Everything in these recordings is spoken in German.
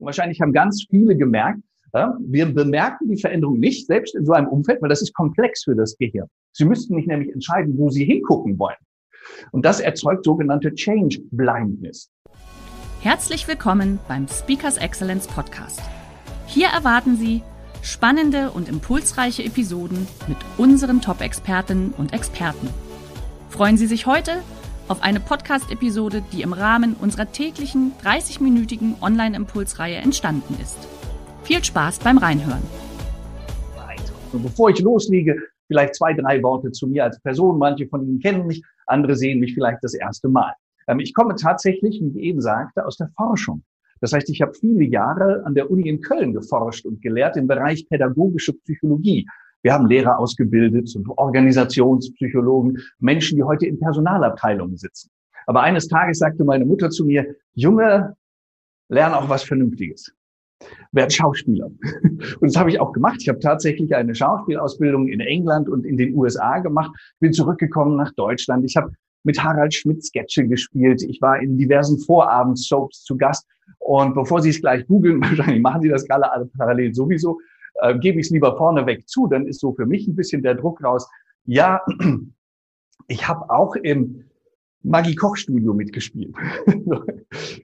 Wahrscheinlich haben ganz viele gemerkt, ja, wir bemerken die Veränderung nicht, selbst in so einem Umfeld, weil das ist komplex für das Gehirn. Sie müssten nicht nämlich entscheiden, wo Sie hingucken wollen. Und das erzeugt sogenannte Change Blindness. Herzlich willkommen beim Speakers Excellence Podcast. Hier erwarten Sie spannende und impulsreiche Episoden mit unseren Top-Expertinnen und Experten. Freuen Sie sich heute auf eine Podcast-Episode, die im Rahmen unserer täglichen 30-minütigen Online-Impulsreihe entstanden ist. Viel Spaß beim Reinhören. Und bevor ich loslege, vielleicht zwei, drei Worte zu mir als Person. Manche von Ihnen kennen mich, andere sehen mich vielleicht das erste Mal. Ähm, ich komme tatsächlich, wie ich eben sagte, aus der Forschung. Das heißt, ich habe viele Jahre an der Uni in Köln geforscht und gelehrt im Bereich pädagogische Psychologie. Wir haben Lehrer ausgebildet Organisationspsychologen, Menschen, die heute in Personalabteilungen sitzen. Aber eines Tages sagte meine Mutter zu mir, Junge, lern auch was Vernünftiges. Werd Schauspieler. Und das habe ich auch gemacht. Ich habe tatsächlich eine Schauspielausbildung in England und in den USA gemacht. Bin zurückgekommen nach Deutschland. Ich habe mit Harald Schmidt Sketche gespielt. Ich war in diversen Vorabendsoaps zu Gast. Und bevor Sie es gleich googeln, wahrscheinlich machen Sie das gerade alle parallel sowieso, äh, gebe ich es lieber vorneweg zu, dann ist so für mich ein bisschen der Druck raus. Ja, ich habe auch im Maggie Koch Studio mitgespielt.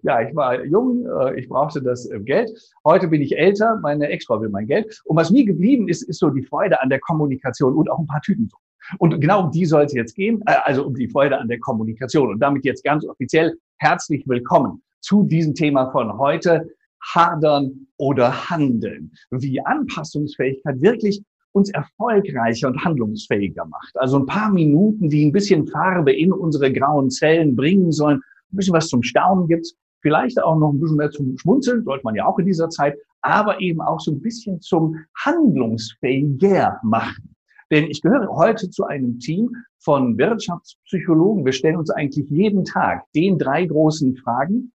ja, ich war jung, äh, ich brauchte das äh, Geld. Heute bin ich älter, meine Ex-Frau will mein Geld. Und was mir geblieben ist, ist so die Freude an der Kommunikation und auch ein paar Tüten. Und genau um die soll es jetzt gehen, äh, also um die Freude an der Kommunikation. Und damit jetzt ganz offiziell herzlich willkommen zu diesem Thema von heute, hadern oder handeln. Wie Anpassungsfähigkeit wirklich uns erfolgreicher und handlungsfähiger macht. Also ein paar Minuten, die ein bisschen Farbe in unsere grauen Zellen bringen sollen, ein bisschen was zum Staunen gibt, vielleicht auch noch ein bisschen mehr zum Schmunzeln, sollte man ja auch in dieser Zeit, aber eben auch so ein bisschen zum handlungsfähiger machen. Denn ich gehöre heute zu einem Team von Wirtschaftspsychologen. Wir stellen uns eigentlich jeden Tag den drei großen Fragen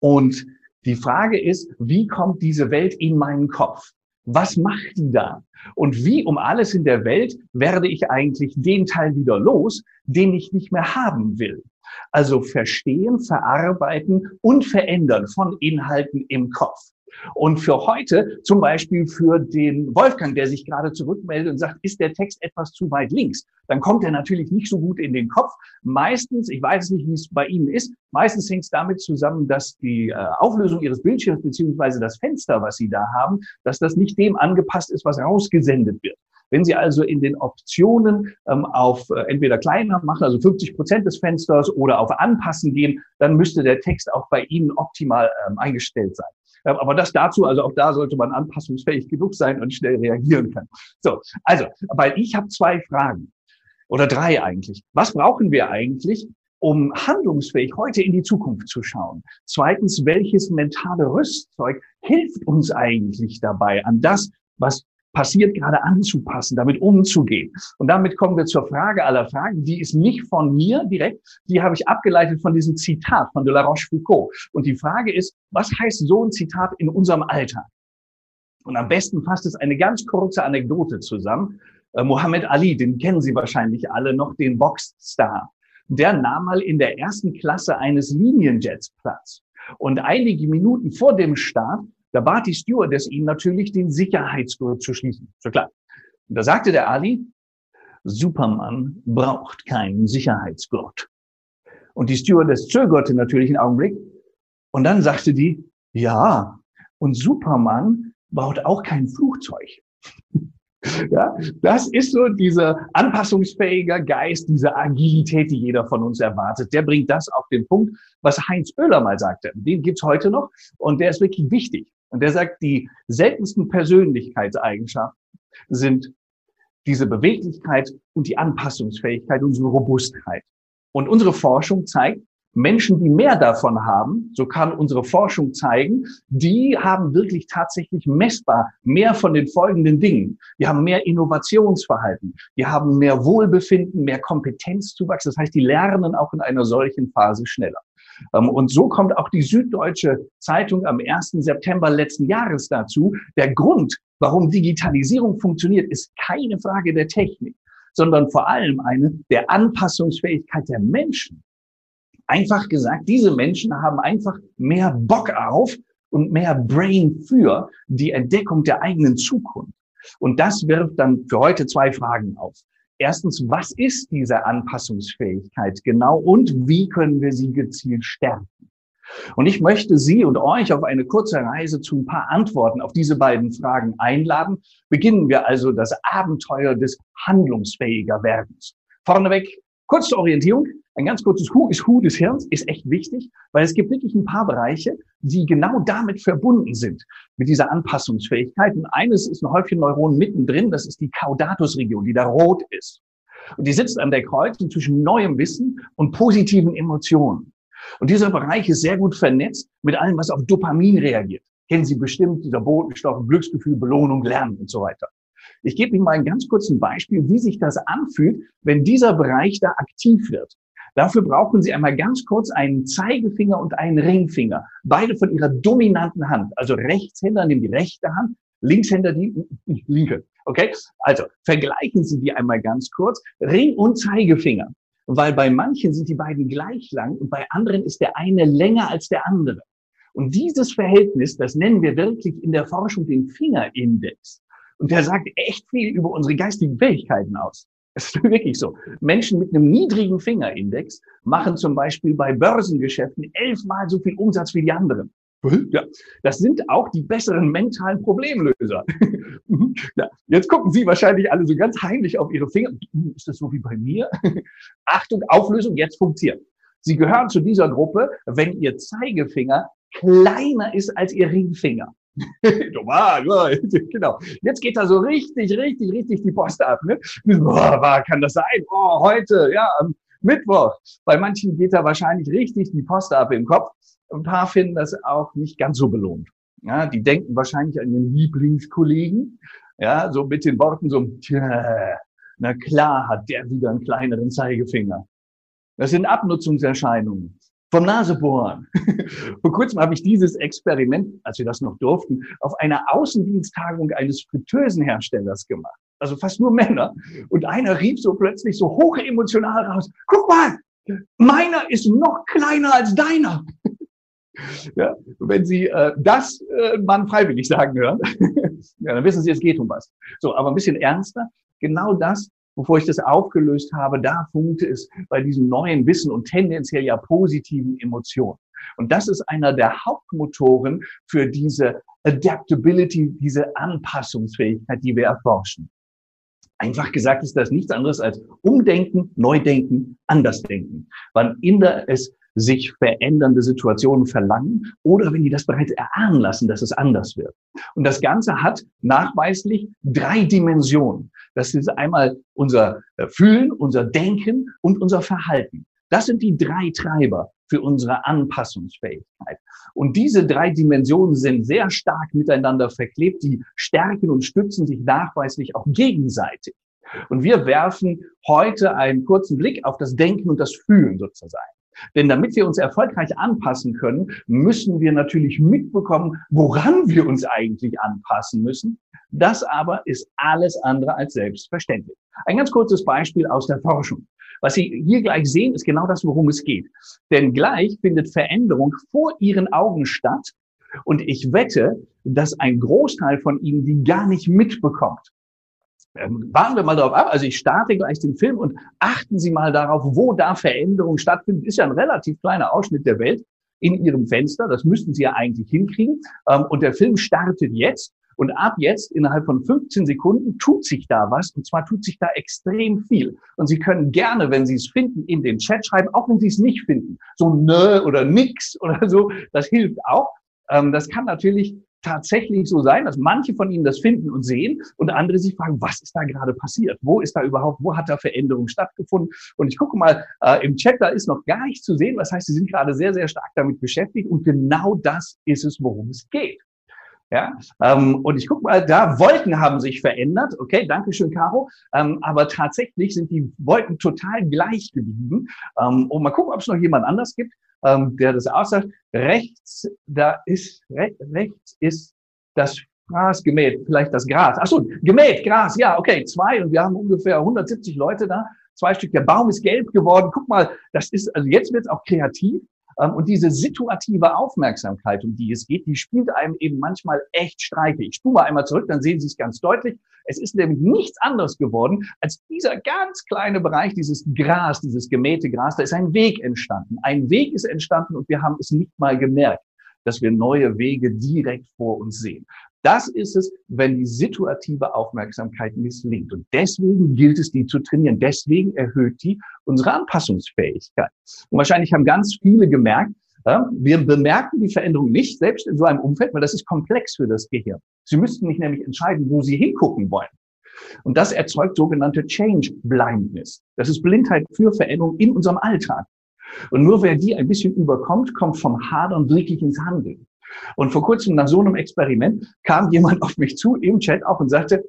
und die Frage ist, wie kommt diese Welt in meinen Kopf? Was macht die da? Und wie um alles in der Welt werde ich eigentlich den Teil wieder los, den ich nicht mehr haben will? Also verstehen, verarbeiten und verändern von Inhalten im Kopf. Und für heute, zum Beispiel für den Wolfgang, der sich gerade zurückmeldet und sagt, ist der Text etwas zu weit links, dann kommt er natürlich nicht so gut in den Kopf. Meistens, ich weiß nicht, wie es bei Ihnen ist, meistens hängt es damit zusammen, dass die äh, Auflösung Ihres Bildschirms beziehungsweise das Fenster, was Sie da haben, dass das nicht dem angepasst ist, was rausgesendet wird. Wenn Sie also in den Optionen ähm, auf äh, entweder kleiner machen, also 50 Prozent des Fensters oder auf Anpassen gehen, dann müsste der Text auch bei Ihnen optimal ähm, eingestellt sein. Ähm, aber das dazu, also auch da sollte man anpassungsfähig genug sein und schnell reagieren können. So, also, weil ich habe zwei Fragen oder drei eigentlich. Was brauchen wir eigentlich, um handlungsfähig heute in die Zukunft zu schauen? Zweitens, welches mentale Rüstzeug hilft uns eigentlich dabei, an das, was passiert, gerade anzupassen, damit umzugehen. Und damit kommen wir zur Frage aller Fragen. Die ist nicht von mir direkt, die habe ich abgeleitet von diesem Zitat von de la Rochefoucauld. Und die Frage ist, was heißt so ein Zitat in unserem Alltag? Und am besten fasst es eine ganz kurze Anekdote zusammen. Äh, Muhammad Ali, den kennen Sie wahrscheinlich alle noch, den Boxstar. Der nahm mal in der ersten Klasse eines Linienjets Platz. Und einige Minuten vor dem Start da bat die Stewardess ihn natürlich, den Sicherheitsgurt zu schließen. So klar. Und da sagte der Ali, Superman braucht keinen Sicherheitsgurt. Und die Stewardess zögerte natürlich einen Augenblick. Und dann sagte die, ja, und Superman baut auch kein Flugzeug. Ja, das ist so dieser anpassungsfähige Geist, diese Agilität, die jeder von uns erwartet. Der bringt das auf den Punkt, was Heinz Oehler mal sagte. Den gibt's heute noch und der ist wirklich wichtig. Und der sagt, die seltensten Persönlichkeitseigenschaften sind diese Beweglichkeit und die Anpassungsfähigkeit, unsere Robustheit. Und unsere Forschung zeigt, Menschen, die mehr davon haben, so kann unsere Forschung zeigen, die haben wirklich tatsächlich messbar mehr von den folgenden Dingen. Die haben mehr Innovationsverhalten, die haben mehr Wohlbefinden, mehr Kompetenzzuwachs. Das heißt, die lernen auch in einer solchen Phase schneller. Ähm, und so kommt auch die Süddeutsche Zeitung am 1. September letzten Jahres dazu. Der Grund, warum Digitalisierung funktioniert, ist keine Frage der Technik, sondern vor allem eine der Anpassungsfähigkeit der Menschen. Einfach gesagt, diese Menschen haben einfach mehr Bock auf und mehr Brain für die Entdeckung der eigenen Zukunft. Und das wirft dann für heute zwei Fragen auf. Erstens, was ist diese Anpassungsfähigkeit genau und wie können wir sie gezielt stärken? Und ich möchte Sie und euch auf eine kurze Reise zu ein paar Antworten auf diese beiden Fragen einladen. Beginnen wir also das Abenteuer des handlungsfähiger Werdens. Vorneweg, kurze Orientierung. Ein ganz kurzes Who ist Who des Hirns ist echt wichtig, weil es gibt wirklich ein paar Bereiche, die genau damit verbunden sind, mit dieser Anpassungsfähigkeit. Und eines ist ein Häufchen Neuronen mittendrin, das ist die Caudatus-Region, die da rot ist. Und die sitzt an der Kreuzung zwischen neuem Wissen und positiven Emotionen. Und dieser Bereich ist sehr gut vernetzt mit allem, was auf Dopamin reagiert. Kennen Sie bestimmt, dieser Botenstoff, Glücksgefühl, Belohnung, Lernen und so weiter. Ich gebe Ihnen mal ein ganz kurzes Beispiel, wie sich das anfühlt, wenn dieser Bereich da aktiv wird. Dafür brauchen Sie einmal ganz kurz einen Zeigefinger und einen Ringfinger. Beide von Ihrer dominanten Hand. Also Rechtshänder nehmen die rechte Hand, Linkshänder die linke. Okay? Also vergleichen Sie die einmal ganz kurz. Ring und Zeigefinger. Weil bei manchen sind die beiden gleich lang und bei anderen ist der eine länger als der andere. Und dieses Verhältnis, das nennen wir wirklich in der Forschung den Fingerindex. Und der sagt echt viel über unsere geistigen Fähigkeiten aus. Es ist wirklich so. Menschen mit einem niedrigen Fingerindex machen zum Beispiel bei Börsengeschäften elfmal so viel Umsatz wie die anderen. Ja, das sind auch die besseren mentalen Problemlöser. ja, jetzt gucken Sie wahrscheinlich alle so ganz heimlich auf Ihre Finger. Ist das so wie bei mir? Achtung, Auflösung, jetzt funktioniert. Sie gehören zu dieser Gruppe, wenn Ihr Zeigefinger kleiner ist als Ihr Ringfinger. Normal, genau. Jetzt geht da so richtig, richtig, richtig die Post ab. Ne? Boah, kann das sein? Oh, heute, ja, am Mittwoch. Bei manchen geht da wahrscheinlich richtig die Post ab im Kopf. Ein paar finden das auch nicht ganz so belohnt. Ja, die denken wahrscheinlich an ihren Lieblingskollegen. Ja, so mit den Worten so, tja, na klar hat der wieder einen kleineren Zeigefinger. Das sind Abnutzungserscheinungen vom Nasebohren. Vor kurzem habe ich dieses Experiment, als wir das noch durften, auf einer Außendiensttagung eines Fritteusenherstellers gemacht. Also fast nur Männer. Und einer rief so plötzlich so hoch emotional raus, guck mal, meiner ist noch kleiner als deiner. ja, wenn Sie äh, das äh, Mann freiwillig sagen hören, ja, dann wissen Sie, es geht um was. So, aber ein bisschen ernster. Genau das bevor ich das aufgelöst habe, da funkte es bei diesem neuen Wissen und tendenziell ja positiven Emotionen. Und das ist einer der Hauptmotoren für diese Adaptability, diese Anpassungsfähigkeit, die wir erforschen. Einfach gesagt ist das nichts anderes als Umdenken, Neudenken, Andersdenken. Wann immer es sich verändernde Situationen verlangen oder wenn die das bereits erahnen lassen, dass es anders wird. Und das Ganze hat nachweislich drei Dimensionen. Das ist einmal unser äh, Fühlen, unser Denken und unser Verhalten. Das sind die drei Treiber für unsere Anpassungsfähigkeit. Und diese drei Dimensionen sind sehr stark miteinander verklebt. Die stärken und stützen sich nachweislich auch gegenseitig. Und wir werfen heute einen kurzen Blick auf das Denken und das Fühlen sozusagen. Denn damit wir uns erfolgreich anpassen können, müssen wir natürlich mitbekommen, woran wir uns eigentlich anpassen müssen. Das aber ist alles andere als selbstverständlich. Ein ganz kurzes Beispiel aus der Forschung. Was Sie hier gleich sehen, ist genau das, worum es geht. Denn gleich findet Veränderung vor Ihren Augen statt. Und ich wette, dass ein Großteil von Ihnen die gar nicht mitbekommt. Ähm, warten wir mal darauf ab. Also ich starte gleich den Film und achten Sie mal darauf, wo da Veränderungen stattfinden. Ist ja ein relativ kleiner Ausschnitt der Welt in Ihrem Fenster. Das müssten Sie ja eigentlich hinkriegen. Ähm, und der Film startet jetzt. Und ab jetzt, innerhalb von 15 Sekunden, tut sich da was. Und zwar tut sich da extrem viel. Und Sie können gerne, wenn Sie es finden, in den Chat schreiben, auch wenn Sie es nicht finden. So nö oder nix oder so. Das hilft auch. Ähm, das kann natürlich tatsächlich so sein, dass manche von Ihnen das finden und sehen und andere sich fragen, was ist da gerade passiert? Wo ist da überhaupt, wo hat da Veränderung stattgefunden? Und ich gucke mal äh, im Chat, da ist noch gar nichts zu sehen. Das heißt, Sie sind gerade sehr, sehr stark damit beschäftigt und genau das ist es, worum es geht. Ja, ähm, und ich gucke mal, da Wolken haben sich verändert. Okay, danke schön, Caro. Ähm, aber tatsächlich sind die Wolken total gleich geblieben. Ähm, und mal gucken, ob es noch jemand anders gibt, ähm, der das aussagt. Rechts, da ist re rechts ist das Gras gemäht, vielleicht das Gras. Ach so, gemäht, Gras, ja, okay, zwei und wir haben ungefähr 170 Leute da. Zwei Stück. Der Baum ist gelb geworden. Guck mal, das ist, also jetzt wird es auch kreativ. Ähm, und diese situative Aufmerksamkeit, um die es geht, die spielt einem eben manchmal echt Streiche. Ich spule mal einmal zurück, dann sehen Sie es ganz deutlich. Es ist nämlich nichts anderes geworden als dieser ganz kleine Bereich, dieses Gras, dieses gemähte Gras. Da ist ein Weg entstanden. Ein Weg ist entstanden und wir haben es nicht mal gemerkt dass wir neue Wege direkt vor uns sehen. Das ist es, wenn die situative Aufmerksamkeit misslingt. Und deswegen gilt es, die zu trainieren. Deswegen erhöht die unsere Anpassungsfähigkeit. Und wahrscheinlich haben ganz viele gemerkt, wir bemerken die Veränderung nicht, selbst in so einem Umfeld, weil das ist komplex für das Gehirn. Sie müssten nicht nämlich entscheiden, wo Sie hingucken wollen. Und das erzeugt sogenannte Change Blindness. Das ist Blindheit für Veränderung in unserem Alltag. Und nur wer die ein bisschen überkommt, kommt vom Hadern wirklich ins Handeln. Und vor kurzem nach so einem Experiment kam jemand auf mich zu im Chat auch und sagte,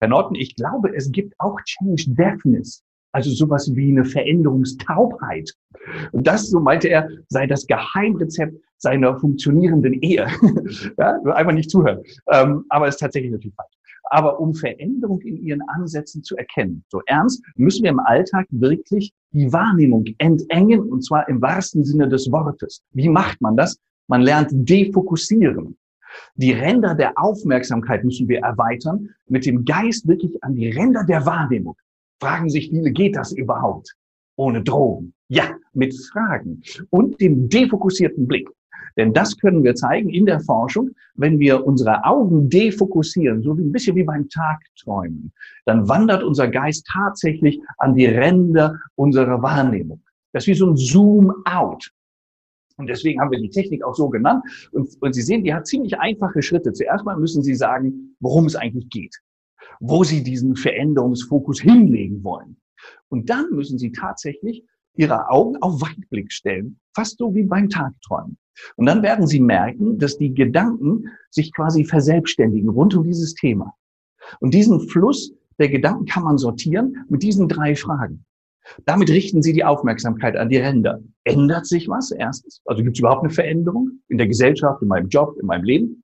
Herr Norton, ich glaube, es gibt auch Change Deafness. Also sowas wie eine Veränderungstaubheit. Und das, so meinte er, sei das Geheimrezept seiner funktionierenden Ehe. ja, einfach nicht zuhören. Ähm, aber es ist tatsächlich natürlich falsch. Aber um Veränderung in ihren Ansätzen zu erkennen, so ernst, müssen wir im Alltag wirklich die Wahrnehmung entengen, und zwar im wahrsten Sinne des Wortes. Wie macht man das? Man lernt defokussieren. Die Ränder der Aufmerksamkeit müssen wir erweitern, mit dem Geist wirklich an die Ränder der Wahrnehmung. Fragen sich viele, geht das überhaupt? Ohne Drogen. Ja, mit Fragen und dem defokussierten Blick. Denn das können wir zeigen in der Forschung, wenn wir unsere Augen defokussieren, so ein bisschen wie beim Tagträumen, dann wandert unser Geist tatsächlich an die Ränder unserer Wahrnehmung. Das ist wie so ein Zoom-out. Und deswegen haben wir die Technik auch so genannt. Und, und Sie sehen, die hat ziemlich einfache Schritte. Zuerst mal müssen Sie sagen, worum es eigentlich geht, wo Sie diesen Veränderungsfokus hinlegen wollen. Und dann müssen Sie tatsächlich Ihre Augen auf Weitblick stellen, fast so wie beim Tagträumen. Und dann werden Sie merken, dass die Gedanken sich quasi verselbstständigen rund um dieses Thema. Und diesen Fluss der Gedanken kann man sortieren mit diesen drei Fragen. Damit richten Sie die Aufmerksamkeit an die Ränder. Ändert sich was? Erstens, also gibt es überhaupt eine Veränderung in der Gesellschaft, in meinem Job, in meinem Leben?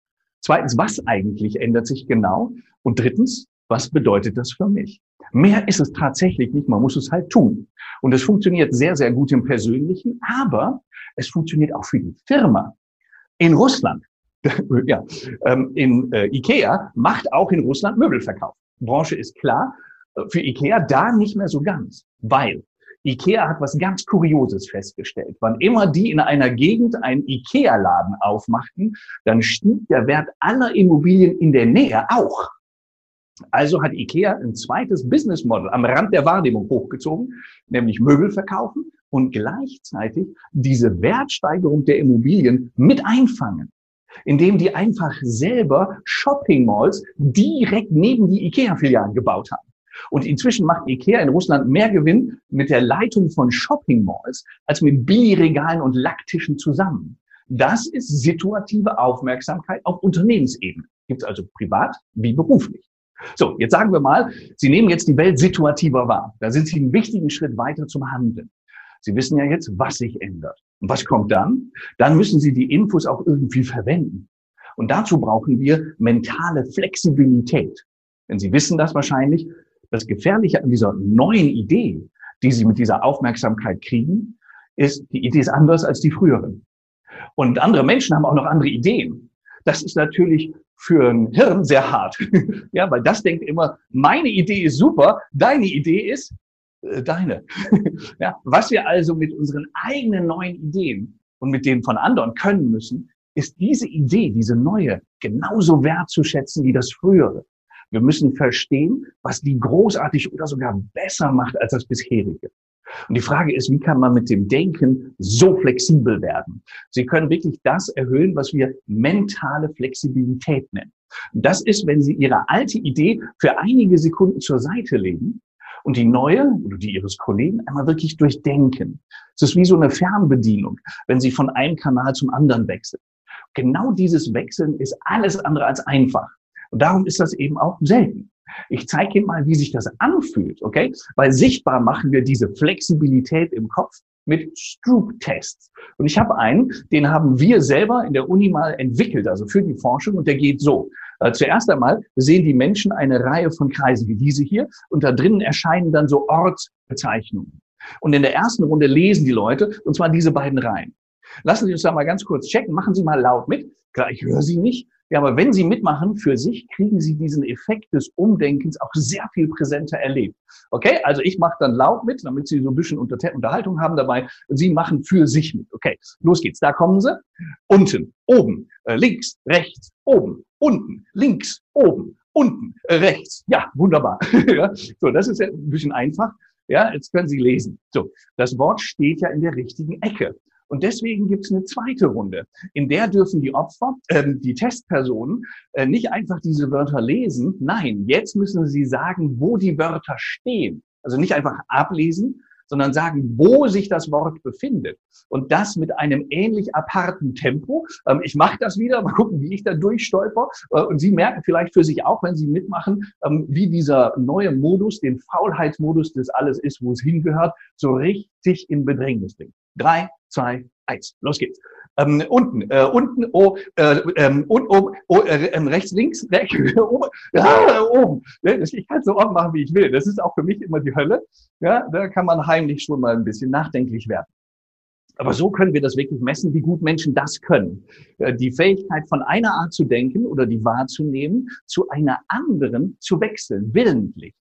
Zweitens, was eigentlich ändert sich genau? Und drittens, was bedeutet das für mich? Mehr ist es tatsächlich nicht, man muss es halt tun. Und es funktioniert sehr, sehr gut im Persönlichen, aber es funktioniert auch für die Firma. In Russland, ja, ähm, in äh, Ikea macht auch in Russland Möbelverkauf. Branche ist klar, für Ikea da nicht mehr so ganz, weil Ikea hat was ganz Kurioses festgestellt. Wann immer die in einer Gegend einen Ikea-Laden aufmachten, dann stieg der Wert aller Immobilien in der Nähe auch. Also hat Ikea ein zweites Business Model am Rand der Wahrnehmung hochgezogen, nämlich Möbel verkaufen und gleichzeitig diese Wertsteigerung der Immobilien mit einfangen, indem die einfach selber Shopping Malls direkt neben die Ikea-Filialen gebaut haben. Und inzwischen macht Ikea in Russland mehr Gewinn mit der Leitung von Shopping Malls als mit Billigregalen und Lacktischen zusammen. Das ist situative Aufmerksamkeit auf Unternehmensebene. Gibt es also privat wie beruflich. So, jetzt sagen wir mal, Sie nehmen jetzt die Welt situativer wahr. Da sind Sie einen wichtigen Schritt weiter zum Handeln. Sie wissen ja jetzt, was sich ändert. Und was kommt dann? Dann müssen Sie die Infos auch irgendwie verwenden. Und dazu brauchen wir mentale Flexibilität. Denn Sie wissen das wahrscheinlich, das Gefährliche an dieser neuen Idee, die Sie mit dieser Aufmerksamkeit kriegen, ist, die Idee ist anders als die früheren. Und andere Menschen haben auch noch andere Ideen. Das ist natürlich für ein Hirn sehr hart. ja, weil das denkt immer, meine Idee ist super, deine Idee ist äh, deine. ja, was wir also mit unseren eigenen neuen Ideen und mit denen von anderen können müssen, ist diese Idee, diese neue, genauso wertzuschätzen wie das frühere. Wir müssen verstehen, was die großartig oder sogar besser macht als das bisherige. Und die Frage ist, wie kann man mit dem Denken so flexibel werden? Sie können wirklich das erhöhen, was wir mentale Flexibilität nennen. Und das ist, wenn Sie Ihre alte Idee für einige Sekunden zur Seite legen und die neue oder die Ihres Kollegen einmal wirklich durchdenken. Es ist wie so eine Fernbedienung, wenn Sie von einem Kanal zum anderen wechseln. Genau dieses Wechseln ist alles andere als einfach. Und darum ist das eben auch selten. Ich zeige Ihnen mal, wie sich das anfühlt, okay? Weil sichtbar machen wir diese Flexibilität im Kopf mit Stroop-Tests. Und ich habe einen, den haben wir selber in der Uni mal entwickelt, also für die Forschung, und der geht so. Äh, zuerst einmal sehen die Menschen eine Reihe von Kreisen wie diese hier, und da drinnen erscheinen dann so Ortsbezeichnungen. Und in der ersten Runde lesen die Leute, und zwar diese beiden Reihen. Lassen Sie uns da mal ganz kurz checken. Machen Sie mal laut mit. Klar, ich höre Sie nicht. Ja, aber wenn Sie mitmachen für sich, kriegen Sie diesen Effekt des Umdenkens auch sehr viel präsenter erlebt. Okay, also ich mache dann laut mit, damit Sie so ein bisschen Unterhaltung haben dabei. Sie machen für sich mit. Okay, los geht's. Da kommen Sie. Unten, oben, äh, links, rechts, oben, unten, links, oben, unten, äh, rechts. Ja, wunderbar. so, das ist ja ein bisschen einfach. Ja, jetzt können Sie lesen. So, das Wort steht ja in der richtigen Ecke. Und deswegen gibt es eine zweite Runde. In der dürfen die Opfer, äh, die Testpersonen, äh, nicht einfach diese Wörter lesen. Nein, jetzt müssen sie sagen, wo die Wörter stehen. Also nicht einfach ablesen, sondern sagen, wo sich das Wort befindet. Und das mit einem ähnlich aparten Tempo. Ähm, ich mache das wieder, mal gucken, wie ich da durchstolper. Äh, und Sie merken vielleicht für sich auch, wenn Sie mitmachen, ähm, wie dieser neue Modus, den Faulheitsmodus des Alles ist, wo es hingehört, so richtig in Bedrängnis bringt. Drei, zwei, eins. Los geht's. Ähm, unten, äh, unten, oh, äh, ähm, und oben, oh, äh, ähm, rechts, links, rechts, oben, ja, oben. Ich kann so oft machen, wie ich will. Das ist auch für mich immer die Hölle. Ja, da kann man heimlich schon mal ein bisschen nachdenklich werden. Aber so können wir das wirklich messen, wie gut Menschen das können. Äh, die Fähigkeit von einer Art zu denken oder die wahrzunehmen, zu einer anderen zu wechseln, willentlich.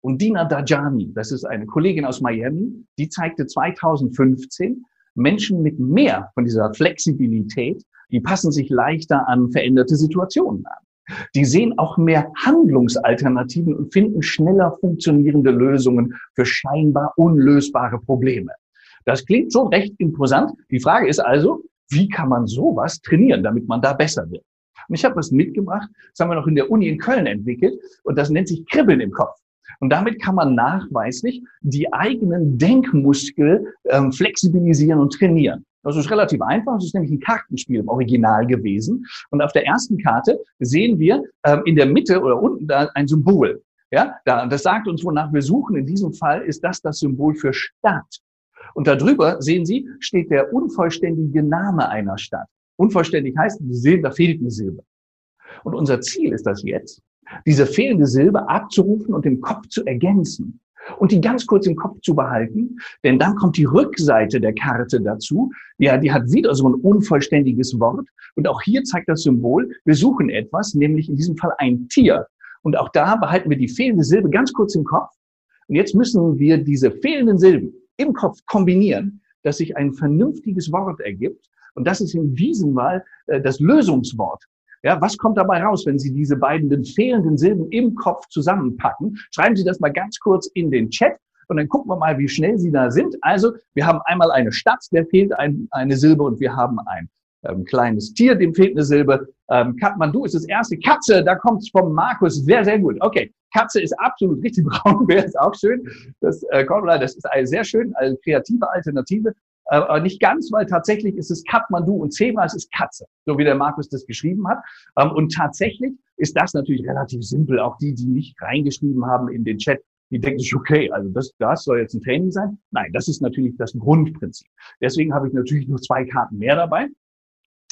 Und Dina Dajani, das ist eine Kollegin aus Miami, die zeigte 2015, Menschen mit mehr von dieser Flexibilität, die passen sich leichter an veränderte Situationen an. Die sehen auch mehr Handlungsalternativen und finden schneller funktionierende Lösungen für scheinbar unlösbare Probleme. Das klingt schon recht imposant. Die Frage ist also, wie kann man sowas trainieren, damit man da besser wird? Und ich habe was mitgebracht, das haben wir noch in der Uni in Köln entwickelt und das nennt sich Kribbeln im Kopf. Und damit kann man nachweislich die eigenen Denkmuskel ähm, flexibilisieren und trainieren. Das ist relativ einfach. Das ist nämlich ein Kartenspiel im Original gewesen. Und auf der ersten Karte sehen wir ähm, in der Mitte oder unten da ein Symbol. Ja, da, das sagt uns, wonach wir suchen. In diesem Fall ist das das Symbol für Stadt. Und darüber, sehen Sie, steht der unvollständige Name einer Stadt. Unvollständig heißt, Sie sehen, da fehlt eine Silbe. Und unser Ziel ist das jetzt, diese fehlende Silbe abzurufen und im Kopf zu ergänzen und die ganz kurz im Kopf zu behalten, denn dann kommt die Rückseite der Karte dazu. Ja, die hat wieder so ein unvollständiges Wort und auch hier zeigt das Symbol, wir suchen etwas, nämlich in diesem Fall ein Tier. Und auch da behalten wir die fehlende Silbe ganz kurz im Kopf. Und jetzt müssen wir diese fehlenden Silben im Kopf kombinieren, dass sich ein vernünftiges Wort ergibt. Und das ist in diesem Fall äh, das Lösungswort. Ja, was kommt dabei raus, wenn Sie diese beiden fehlenden Silben im Kopf zusammenpacken? Schreiben Sie das mal ganz kurz in den Chat und dann gucken wir mal, wie schnell Sie da sind. Also, wir haben einmal eine Stadt, der fehlt ein, eine Silbe und wir haben ein ähm, kleines Tier, dem fehlt eine Silbe. Ähm, Kathmandu ist das erste. Katze, da kommt es vom Markus. Sehr, sehr gut. Okay, Katze ist absolut richtig. Braunbär ist auch schön. Das, äh, das ist eine sehr schön, eine kreative Alternative. Äh, aber nicht ganz, weil tatsächlich ist es Kathmandu und Zebra, es ist Katze, so wie der Markus das geschrieben hat. Ähm, und tatsächlich ist das natürlich relativ simpel. Auch die, die nicht reingeschrieben haben in den Chat, die denken sich, okay, also das, das soll jetzt ein Training sein. Nein, das ist natürlich das Grundprinzip. Deswegen habe ich natürlich nur zwei Karten mehr dabei.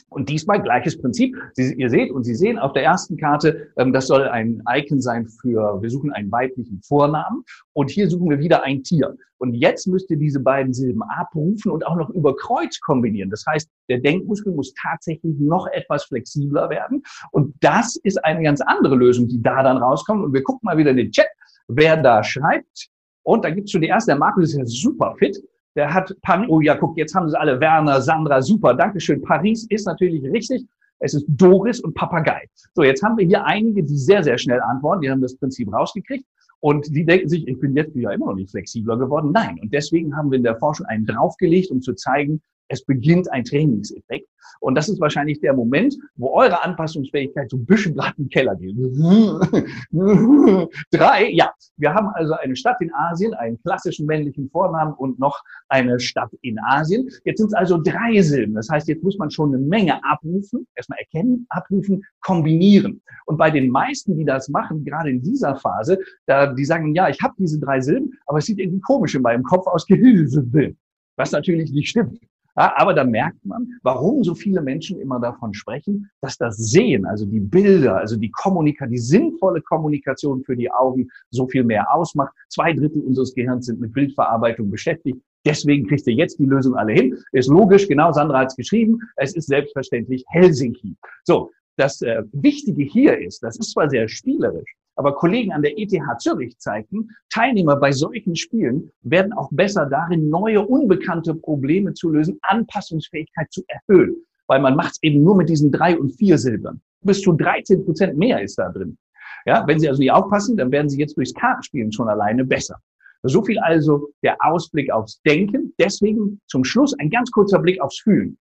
Und diesmal gleiches Prinzip. Sie, ihr seht und Sie sehen auf der ersten Karte, ähm, das soll ein Icon sein für, wir suchen einen weiblichen Vornamen. Und hier suchen wir wieder ein Tier. Und jetzt müsst ihr diese beiden Silben abrufen und auch noch über Kreuz kombinieren. Das heißt, der Denkmuskel muss tatsächlich noch etwas flexibler werden. Und das ist eine ganz andere Lösung, die da dann rauskommt. Und wir gucken mal wieder in den Chat, wer da schreibt. Und da gibt's schon die erste. Der Markus ist ja super fit. Der hat Paris, oh ja, guck, jetzt haben sie alle Werner, Sandra, super, Dankeschön. Paris ist natürlich richtig. Es ist Doris und Papagei. So, jetzt haben wir hier einige, die sehr, sehr schnell antworten. Die haben das Prinzip rausgekriegt. Und die denken sich, ich bin jetzt ja immer noch nicht flexibler geworden. Nein. Und deswegen haben wir in der Forschung einen draufgelegt, um zu zeigen, es beginnt ein Trainingseffekt. Und das ist wahrscheinlich der Moment, wo eure Anpassungsfähigkeit so ein bisschen gerade im Keller geht. Drei, ja. Wir haben also eine Stadt in Asien, einen klassischen männlichen Vornamen und noch eine Stadt in Asien. Jetzt sind es also drei Silben. Das heißt, jetzt muss man schon eine Menge abrufen, erstmal erkennen, abrufen, kombinieren. Und bei den meisten, die das machen, gerade in dieser Phase, da, die sagen, ja, ich habe diese drei Silben, aber es sieht irgendwie komisch in meinem Kopf aus, Gehilfe. Was natürlich nicht stimmt. Ja, aber da merkt man, warum so viele Menschen immer davon sprechen, dass das Sehen, also die Bilder, also die Kommunikation, die sinnvolle Kommunikation für die Augen so viel mehr ausmacht. Zwei Drittel unseres Gehirns sind mit Bildverarbeitung beschäftigt. Deswegen kriegt ihr jetzt die Lösung alle hin. Ist logisch, genau, Sandra hat es geschrieben. Es ist selbstverständlich Helsinki. So, das äh, Wichtige hier ist, das ist zwar sehr spielerisch, aber Kollegen an der ETH Zürich zeigten, Teilnehmer bei solchen Spielen werden auch besser darin, neue, unbekannte Probleme zu lösen, Anpassungsfähigkeit zu erhöhen. Weil man macht es eben nur mit diesen drei und vier Silbern. Bis zu 13 Prozent mehr ist da drin. Ja, wenn Sie also nicht aufpassen, dann werden Sie jetzt durchs Kartenspielen schon alleine besser. So viel also der Ausblick aufs Denken. Deswegen zum Schluss ein ganz kurzer Blick aufs Fühlen.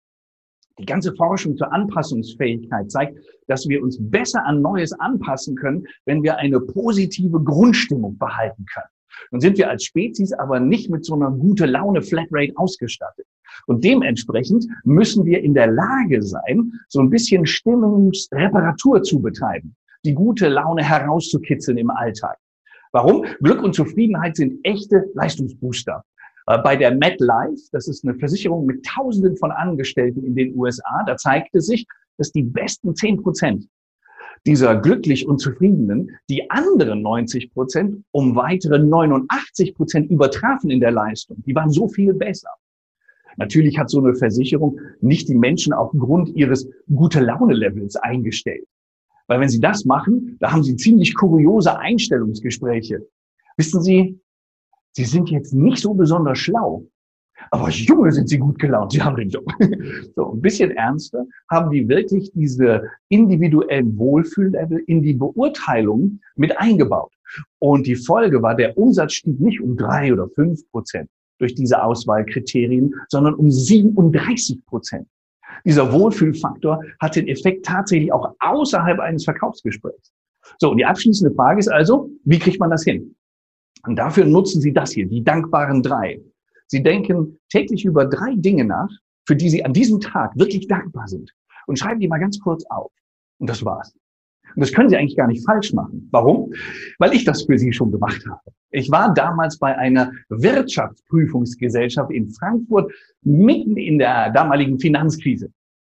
Die ganze Forschung zur Anpassungsfähigkeit zeigt, dass wir uns besser an Neues anpassen können, wenn wir eine positive Grundstimmung behalten können. Nun sind wir als Spezies aber nicht mit so einer gute Laune Flatrate ausgestattet. Und dementsprechend müssen wir in der Lage sein, so ein bisschen Stimmungsreparatur zu betreiben, die gute Laune herauszukitzeln im Alltag. Warum? Glück und Zufriedenheit sind echte Leistungsbooster. Äh, bei der MetLife, das ist eine Versicherung mit Tausenden von Angestellten in den USA, da zeigte sich, dass die besten zehn Prozent dieser glücklich und zufriedenen die anderen 90 Prozent um weitere 89 Prozent übertrafen in der Leistung. Die waren so viel besser. Natürlich hat so eine Versicherung nicht die Menschen aufgrund ihres gute Laune Levels eingestellt. Weil wenn sie das machen, da haben sie ziemlich kuriose Einstellungsgespräche. Wissen Sie, Sie sind jetzt nicht so besonders schlau, aber Junge sind sie gut gelaunt, sie haben den Job. So, ein bisschen ernster haben die wirklich diese individuellen Wohlfühllevel in die Beurteilung mit eingebaut. Und die Folge war, der Umsatz stieg nicht um drei oder fünf Prozent durch diese Auswahlkriterien, sondern um 37 Prozent. Dieser Wohlfühlfaktor hat den Effekt tatsächlich auch außerhalb eines Verkaufsgesprächs. So, und die abschließende Frage ist also, wie kriegt man das hin? Und dafür nutzen Sie das hier, die dankbaren drei. Sie denken täglich über drei Dinge nach, für die Sie an diesem Tag wirklich dankbar sind. Und schreiben die mal ganz kurz auf. Und das war's. Und das können Sie eigentlich gar nicht falsch machen. Warum? Weil ich das für Sie schon gemacht habe. Ich war damals bei einer Wirtschaftsprüfungsgesellschaft in Frankfurt mitten in der damaligen Finanzkrise.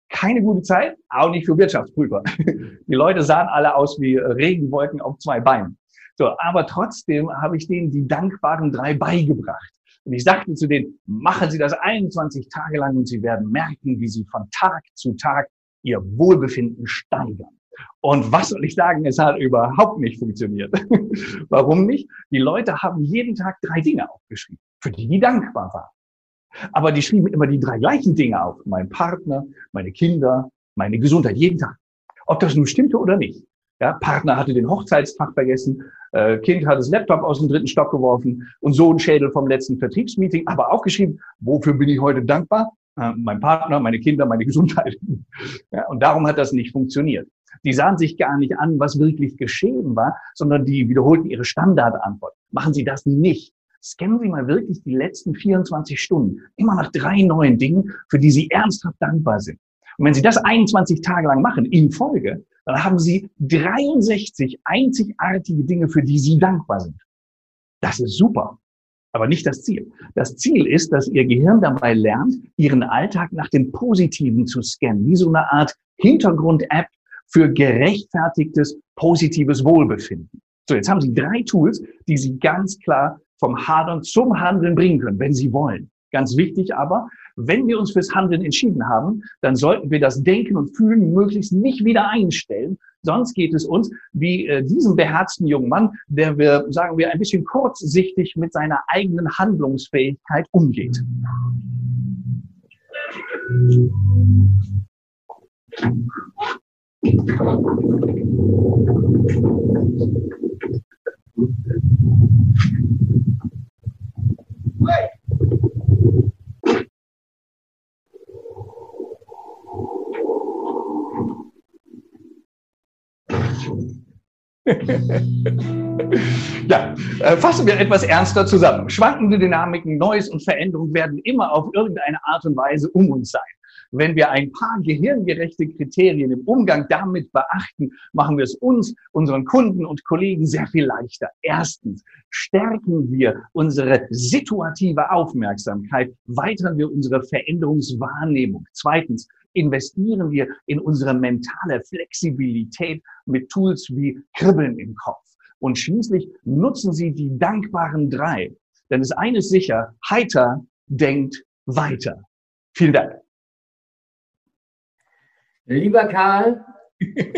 Keine gute Zeit, auch nicht für Wirtschaftsprüfer. Die Leute sahen alle aus wie Regenwolken auf zwei Beinen. So, aber trotzdem habe ich denen die dankbaren drei beigebracht. Und ich sagte zu denen, machen Sie das 21 Tage lang und Sie werden merken, wie Sie von Tag zu Tag Ihr Wohlbefinden steigern. Und was soll ich sagen, es hat überhaupt nicht funktioniert. Warum nicht? Die Leute haben jeden Tag drei Dinge aufgeschrieben, für die die dankbar waren. Aber die schrieben immer die drei gleichen Dinge auf. Mein Partner, meine Kinder, meine Gesundheit, jeden Tag. Ob das nun stimmte oder nicht. Ja, Partner hatte den Hochzeitstag vergessen, äh, Kind hat das Laptop aus dem dritten Stock geworfen und so ein Schädel vom letzten Vertriebsmeeting, aber aufgeschrieben, wofür bin ich heute dankbar? Äh, mein Partner, meine Kinder, meine Gesundheit. Ja, und darum hat das nicht funktioniert. Die sahen sich gar nicht an, was wirklich geschehen war, sondern die wiederholten ihre Standardantwort. Machen Sie das nicht. Scannen Sie mal wirklich die letzten 24 Stunden. Immer nach drei neuen Dingen, für die Sie ernsthaft dankbar sind. Und wenn Sie das 21 Tage lang machen, in Folge, dann haben Sie 63 einzigartige Dinge, für die Sie dankbar sind. Das ist super, aber nicht das Ziel. Das Ziel ist, dass Ihr Gehirn dabei lernt, Ihren Alltag nach dem Positiven zu scannen, wie so eine Art Hintergrund-App für gerechtfertigtes, positives Wohlbefinden. So, jetzt haben Sie drei Tools, die Sie ganz klar vom Hadern zum Handeln bringen können, wenn Sie wollen. Ganz wichtig aber, wenn wir uns fürs Handeln entschieden haben, dann sollten wir das Denken und Fühlen möglichst nicht wieder einstellen. Sonst geht es uns wie äh, diesem beherzten jungen Mann, der wir, sagen wir, ein bisschen kurzsichtig mit seiner eigenen Handlungsfähigkeit umgeht. Hey! Ja, äh, fassen wir etwas ernster zusammen. Schwankende Dynamiken, Neues und Veränderung werden immer auf irgendeine Art und Weise um uns sein. Wenn wir ein paar gehirngerechte Kriterien im Umgang damit beachten, machen wir es uns, unseren Kunden und Kollegen sehr viel leichter. Erstens stärken wir unsere situative Aufmerksamkeit, weitern wir unsere Veränderungswahrnehmung. Zweitens investieren wir in unsere mentale Flexibilität mit Tools wie Kribbeln im Kopf. Und schließlich nutzen Sie die dankbaren drei. Denn das eine ist sicher, heiter denkt weiter. Vielen Dank. Lieber Karl,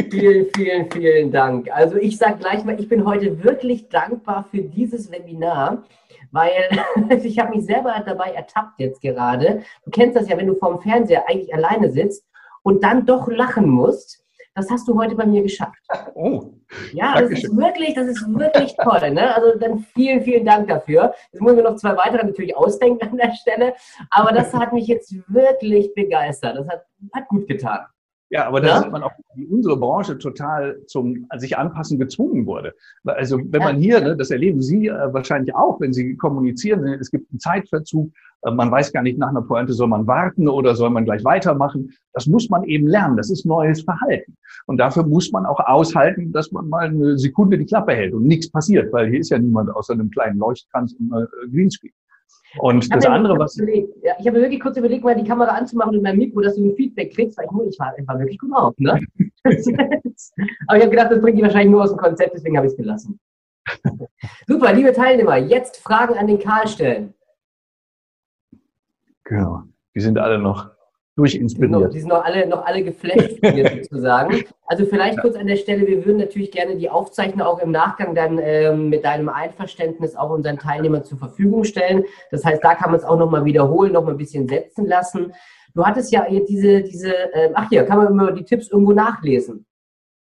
vielen, vielen, vielen Dank. Also ich sage gleich mal, ich bin heute wirklich dankbar für dieses Webinar, weil ich habe mich selber dabei ertappt jetzt gerade. Du kennst das ja, wenn du vorm Fernseher eigentlich alleine sitzt und dann doch lachen musst. Das hast du heute bei mir geschafft. Oh, ja, das ist wirklich, das ist wirklich toll. Ne? Also dann vielen, vielen Dank dafür. Jetzt muss ich mir noch zwei weitere natürlich ausdenken an der Stelle. Aber das hat mich jetzt wirklich begeistert. Das hat, hat gut getan. Ja, aber da ja? sieht man auch, wie unsere Branche total zum sich anpassen gezwungen wurde. Also wenn man hier, ne, das erleben Sie äh, wahrscheinlich auch, wenn Sie kommunizieren, ne, es gibt einen Zeitverzug, äh, man weiß gar nicht, nach einer Pointe soll man warten oder soll man gleich weitermachen. Das muss man eben lernen. Das ist neues Verhalten. Und dafür muss man auch aushalten, dass man mal eine Sekunde die Klappe hält und nichts passiert, weil hier ist ja niemand außer einem kleinen Leuchtkranz und äh, Greenscreen. Und das andere, was. Überlegt, ja, ich habe wirklich kurz überlegt, mal die Kamera anzumachen und mein Mikro, dass du ein Feedback kriegst, weil ich, ich war einfach wirklich gut auf. Ne? Aber ich habe gedacht, das bringt die wahrscheinlich nur aus dem Konzept, deswegen habe ich es gelassen. Super, liebe Teilnehmer, jetzt Fragen an den Karl stellen. Genau. Die sind alle noch durchinspiriert. Die sind noch alle, noch alle geflasht sozusagen. Also vielleicht kurz an der Stelle, wir würden natürlich gerne die Aufzeichnung auch im Nachgang dann ähm, mit deinem Einverständnis auch unseren Teilnehmern zur Verfügung stellen. Das heißt, da kann man es auch nochmal wiederholen, nochmal ein bisschen setzen lassen. Du hattest ja diese, diese, äh, ach hier, kann man immer die Tipps irgendwo nachlesen.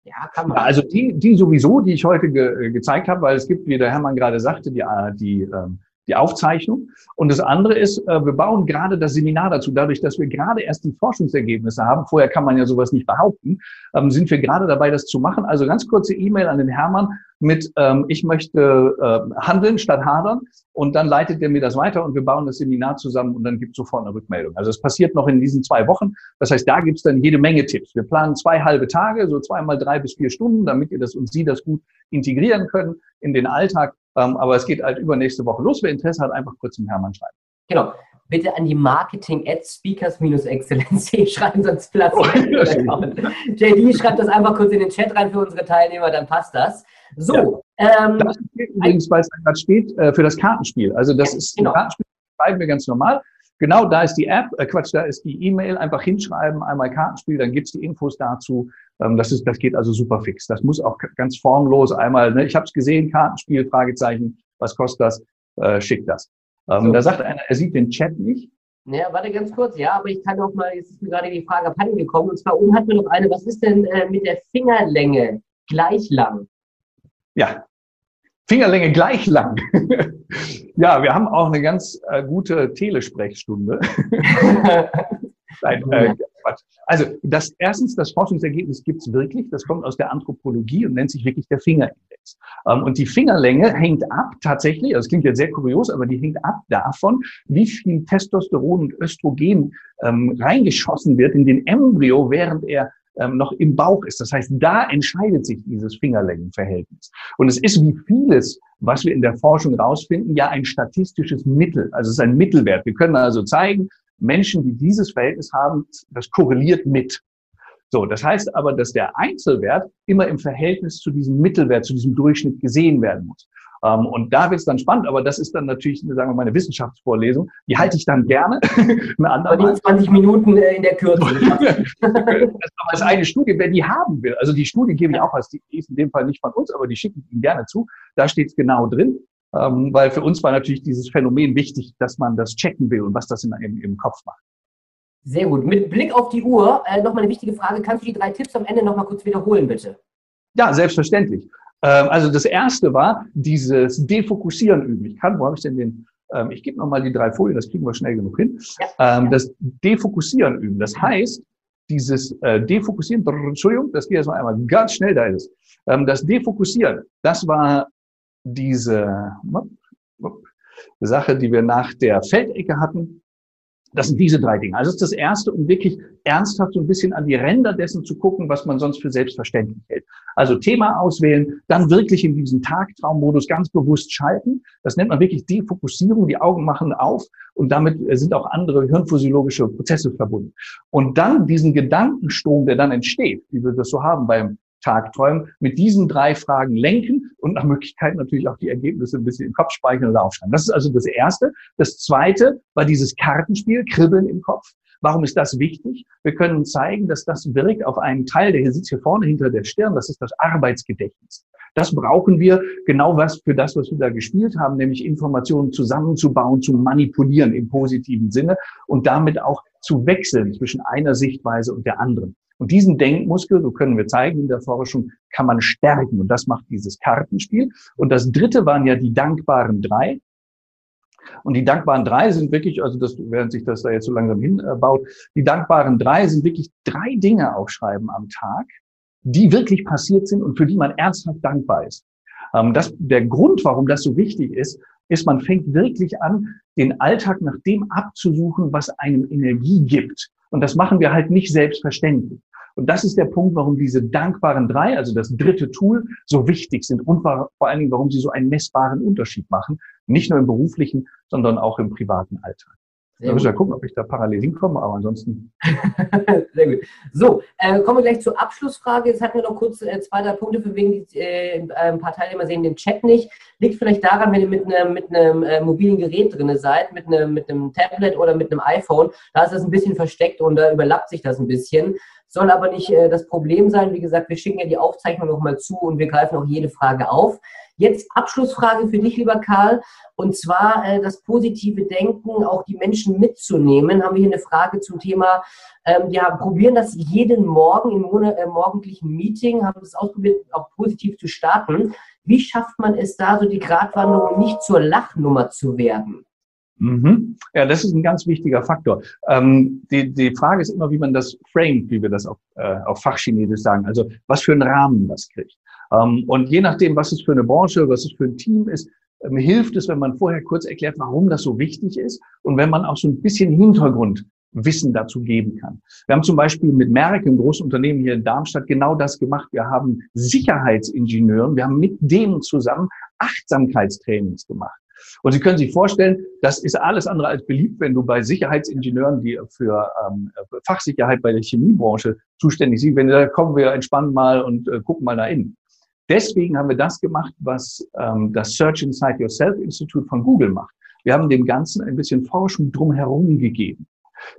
Ja, kann man. also die, die sowieso, die ich heute ge gezeigt habe, weil es gibt, wie der Hermann gerade sagte, die, die ähm, die Aufzeichnung. Und das andere ist, äh, wir bauen gerade das Seminar dazu. Dadurch, dass wir gerade erst die Forschungsergebnisse haben, vorher kann man ja sowas nicht behaupten, ähm, sind wir gerade dabei, das zu machen. Also ganz kurze E-Mail an den Hermann mit, ähm, ich möchte äh, handeln statt hadern. Und dann leitet er mir das weiter und wir bauen das Seminar zusammen und dann gibt es sofort eine Rückmeldung. Also es passiert noch in diesen zwei Wochen. Das heißt, da gibt es dann jede Menge Tipps. Wir planen zwei halbe Tage, so zweimal drei bis vier Stunden, damit ihr das und Sie das gut integrieren können in den Alltag. Ähm, aber es geht halt übernächste Woche los. Wer Interesse hat, einfach kurz zum Hermann schreiben. Genau. Bitte an die Marketing at speakers-excellence schreiben, sonst platzt oh, JD schreibt das einfach kurz in den Chat rein für unsere Teilnehmer, dann passt das. So. Ja. Ähm, das steht übrigens, weil es gerade steht, äh, für das Kartenspiel. Also das ja, ist genau. ein Kartenspiel, schreiben wir ganz normal. Genau, da ist die App, äh Quatsch, da ist die E-Mail, einfach hinschreiben, einmal Kartenspiel, dann gibt's die Infos dazu. Ähm, das, ist, das geht also super fix. Das muss auch ganz formlos einmal, ne, ich habe es gesehen, Kartenspiel, Fragezeichen, was kostet das, äh, schickt das. Ähm, so. Da sagt einer, er sieht den Chat nicht. Ja, warte ganz kurz, ja, aber ich kann auch mal, jetzt ist mir gerade die Frage abhanden gekommen, und zwar oben hat mir noch eine, was ist denn äh, mit der Fingerlänge gleich lang? Ja, Fingerlänge gleich lang. ja, wir haben auch eine ganz äh, gute Telesprechstunde. Nein, äh, also das erstens, das Forschungsergebnis gibt es wirklich, das kommt aus der Anthropologie und nennt sich wirklich der Fingerindex. Ähm, und die Fingerlänge hängt ab tatsächlich, also das klingt jetzt sehr kurios, aber die hängt ab davon, wie viel Testosteron und Östrogen ähm, reingeschossen wird in den Embryo, während er ähm, noch im Bauch ist. Das heißt, da entscheidet sich dieses Fingerlängenverhältnis. Und es ist wie vieles, was wir in der Forschung rausfinden, ja ein statistisches Mittel. Also es ist ein Mittelwert. Wir können also zeigen, Menschen, die dieses Verhältnis haben, das korreliert mit. So, das heißt aber, dass der Einzelwert immer im Verhältnis zu diesem Mittelwert, zu diesem Durchschnitt gesehen werden muss. Ähm, und da wird es dann spannend, aber das ist dann natürlich, sagen wir mal, eine Wissenschaftsvorlesung. Die halte ich dann gerne. aber die 20 Minuten äh, in der Kürze. das ist eine Studie, wer die haben will. Also die Studie gebe ich auch als, die ist in dem Fall nicht von uns, aber die schicke ich Ihnen gerne zu. Da steht es genau drin. Ähm, weil für uns war natürlich dieses Phänomen wichtig, dass man das checken will und was das in, im, im Kopf macht. Sehr gut. Mit Blick auf die Uhr, äh, nochmal eine wichtige Frage. Kannst du die drei Tipps am Ende nochmal kurz wiederholen, bitte? Ja, selbstverständlich. Ähm, also das erste war dieses Defokussieren üben. Ich kann, wo habe ich denn den? Ähm, ich gebe nochmal die drei Folien, das kriegen wir schnell genug hin. Ja, ähm. Das Defokussieren üben. Das heißt, dieses äh, Defokussieren, Entschuldigung, das geht jetzt mal einmal ganz schnell, da ist es. Ähm, das Defokussieren, das war diese Sache, die wir nach der Feldecke hatten. Das sind diese drei Dinge. Also das ist das Erste, um wirklich ernsthaft so ein bisschen an die Ränder dessen zu gucken, was man sonst für selbstverständlich hält. Also Thema auswählen, dann wirklich in diesen Tagtraummodus ganz bewusst schalten. Das nennt man wirklich Defokussierung. Die Augen machen auf und damit sind auch andere hirnphysiologische Prozesse verbunden. Und dann diesen Gedankenstrom, der dann entsteht, wie wir das so haben beim Tagträumen, mit diesen drei Fragen lenken und nach Möglichkeit natürlich auch die Ergebnisse ein bisschen im Kopf speichern oder aufschreiben. Das ist also das Erste. Das Zweite war dieses Kartenspiel, Kribbeln im Kopf. Warum ist das wichtig? Wir können zeigen, dass das wirkt auf einen Teil, der hier sitzt hier vorne hinter der Stirn, das ist das Arbeitsgedächtnis. Das brauchen wir genau was für das, was wir da gespielt haben, nämlich Informationen zusammenzubauen, zu manipulieren im positiven Sinne und damit auch zu wechseln zwischen einer Sichtweise und der anderen. Und diesen Denkmuskel, so können wir zeigen in der Forschung, kann man stärken. Und das macht dieses Kartenspiel. Und das dritte waren ja die dankbaren drei. Und die dankbaren drei sind wirklich, also das, während sich das da jetzt so langsam hinbaut, die dankbaren drei sind wirklich drei Dinge aufschreiben am Tag, die wirklich passiert sind und für die man ernsthaft dankbar ist. Ähm, das, der Grund, warum das so wichtig ist, ist, man fängt wirklich an, den Alltag nach dem abzusuchen, was einem Energie gibt. Und das machen wir halt nicht selbstverständlich. Und das ist der Punkt, warum diese dankbaren drei, also das dritte Tool, so wichtig sind und vor allen Dingen, warum sie so einen messbaren Unterschied machen. Nicht nur im beruflichen, sondern auch im privaten Alltag. Da müssen wir gucken, ob ich da parallel hinkomme, aber ansonsten. Sehr gut. So, äh, kommen wir gleich zur Abschlussfrage. Jetzt hatten wir noch kurz äh, zwei, drei Punkte, für wen die, äh, ein paar Teilnehmer sehen den Chat nicht. Liegt vielleicht daran, wenn ihr mit einem, mit einem äh, mobilen Gerät drin seid, mit einem, mit einem Tablet oder mit einem iPhone, da ist das ein bisschen versteckt und da überlappt sich das ein bisschen. Soll aber nicht äh, das Problem sein. Wie gesagt, wir schicken ja die Aufzeichnung nochmal zu und wir greifen auch jede Frage auf. Jetzt Abschlussfrage für dich, lieber Karl, und zwar äh, das positive Denken, auch die Menschen mitzunehmen. Haben wir hier eine Frage zum Thema, ähm, ja, probieren das jeden Morgen im Monat, äh, morgendlichen Meeting, haben es ausprobiert, auch positiv zu starten. Wie schafft man es da, so die Gratwanderung nicht zur Lachnummer zu werden? Mhm. Ja, das ist ein ganz wichtiger Faktor. Ähm, die, die Frage ist immer, wie man das framet, wie wir das auf, äh, auf Fachchinesisch sagen. Also was für einen Rahmen das kriegt. Ähm, und je nachdem, was es für eine Branche, was es für ein Team ist, ähm, hilft es, wenn man vorher kurz erklärt, warum das so wichtig ist und wenn man auch so ein bisschen Hintergrundwissen dazu geben kann. Wir haben zum Beispiel mit Merck, einem großen Unternehmen hier in Darmstadt, genau das gemacht. Wir haben Sicherheitsingenieuren, wir haben mit denen zusammen Achtsamkeitstrainings gemacht. Und Sie können sich vorstellen, das ist alles andere als beliebt, wenn du bei Sicherheitsingenieuren, die für ähm, Fachsicherheit bei der Chemiebranche zuständig sind, wenn da kommen wir entspannen mal und äh, gucken mal da innen. Deswegen haben wir das gemacht, was ähm, das Search Inside Yourself Institute von Google macht. Wir haben dem Ganzen ein bisschen Forschung drumherum gegeben.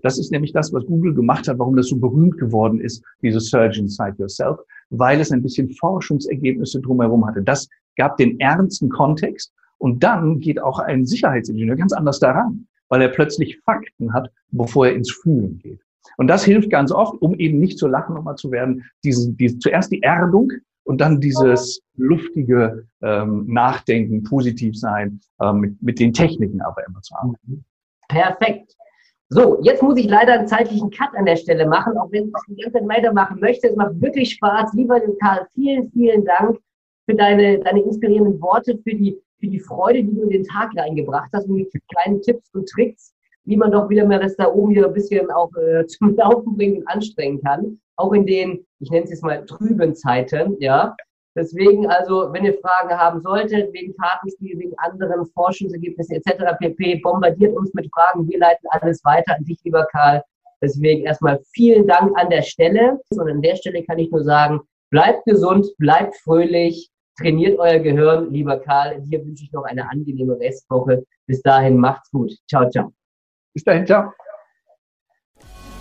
Das ist nämlich das, was Google gemacht hat, warum das so berühmt geworden ist, dieses Search Inside Yourself, weil es ein bisschen Forschungsergebnisse drumherum hatte. Das gab den ernsten Kontext und dann geht auch ein Sicherheitsingenieur ganz anders daran, weil er plötzlich Fakten hat, bevor er ins Fühlen geht. Und das hilft ganz oft, um eben nicht zur Lachnummer zu werden, diese, diese, zuerst die Erdung und dann dieses luftige ähm, Nachdenken, positiv sein, ähm, mit, mit den Techniken aber immer zu arbeiten. Perfekt. So, jetzt muss ich leider einen zeitlichen Cut an der Stelle machen, auch wenn ich die ganze Zeit weitermachen möchte. Es macht wirklich Spaß. Lieber Karl, vielen, vielen Dank für deine, deine inspirierenden Worte, für die für die Freude, die du in den Tag reingebracht hast und die kleinen Tipps und Tricks, wie man doch wieder mal das da oben hier ein bisschen auch äh, zum Laufen bringen und anstrengen kann. Auch in den, ich nenne es jetzt mal trüben Zeiten, ja. Deswegen also, wenn ihr Fragen haben solltet, wegen Kartenspiel, wegen anderen Forschungsergebnissen etc. pp., bombardiert uns mit Fragen. Wir leiten alles weiter an dich, lieber Karl. Deswegen erstmal vielen Dank an der Stelle. Und an der Stelle kann ich nur sagen, bleibt gesund, bleibt fröhlich, Trainiert euer Gehirn, lieber Karl. Dir wünsche ich noch eine angenehme Restwoche. Bis dahin, macht's gut. Ciao, ciao. Bis dahin, ciao.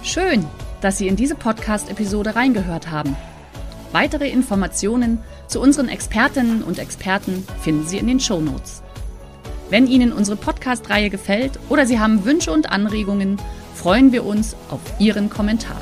Schön, dass Sie in diese Podcast-Episode reingehört haben. Weitere Informationen zu unseren Expertinnen und Experten finden Sie in den Show Notes. Wenn Ihnen unsere Podcast-Reihe gefällt oder Sie haben Wünsche und Anregungen, freuen wir uns auf Ihren Kommentar.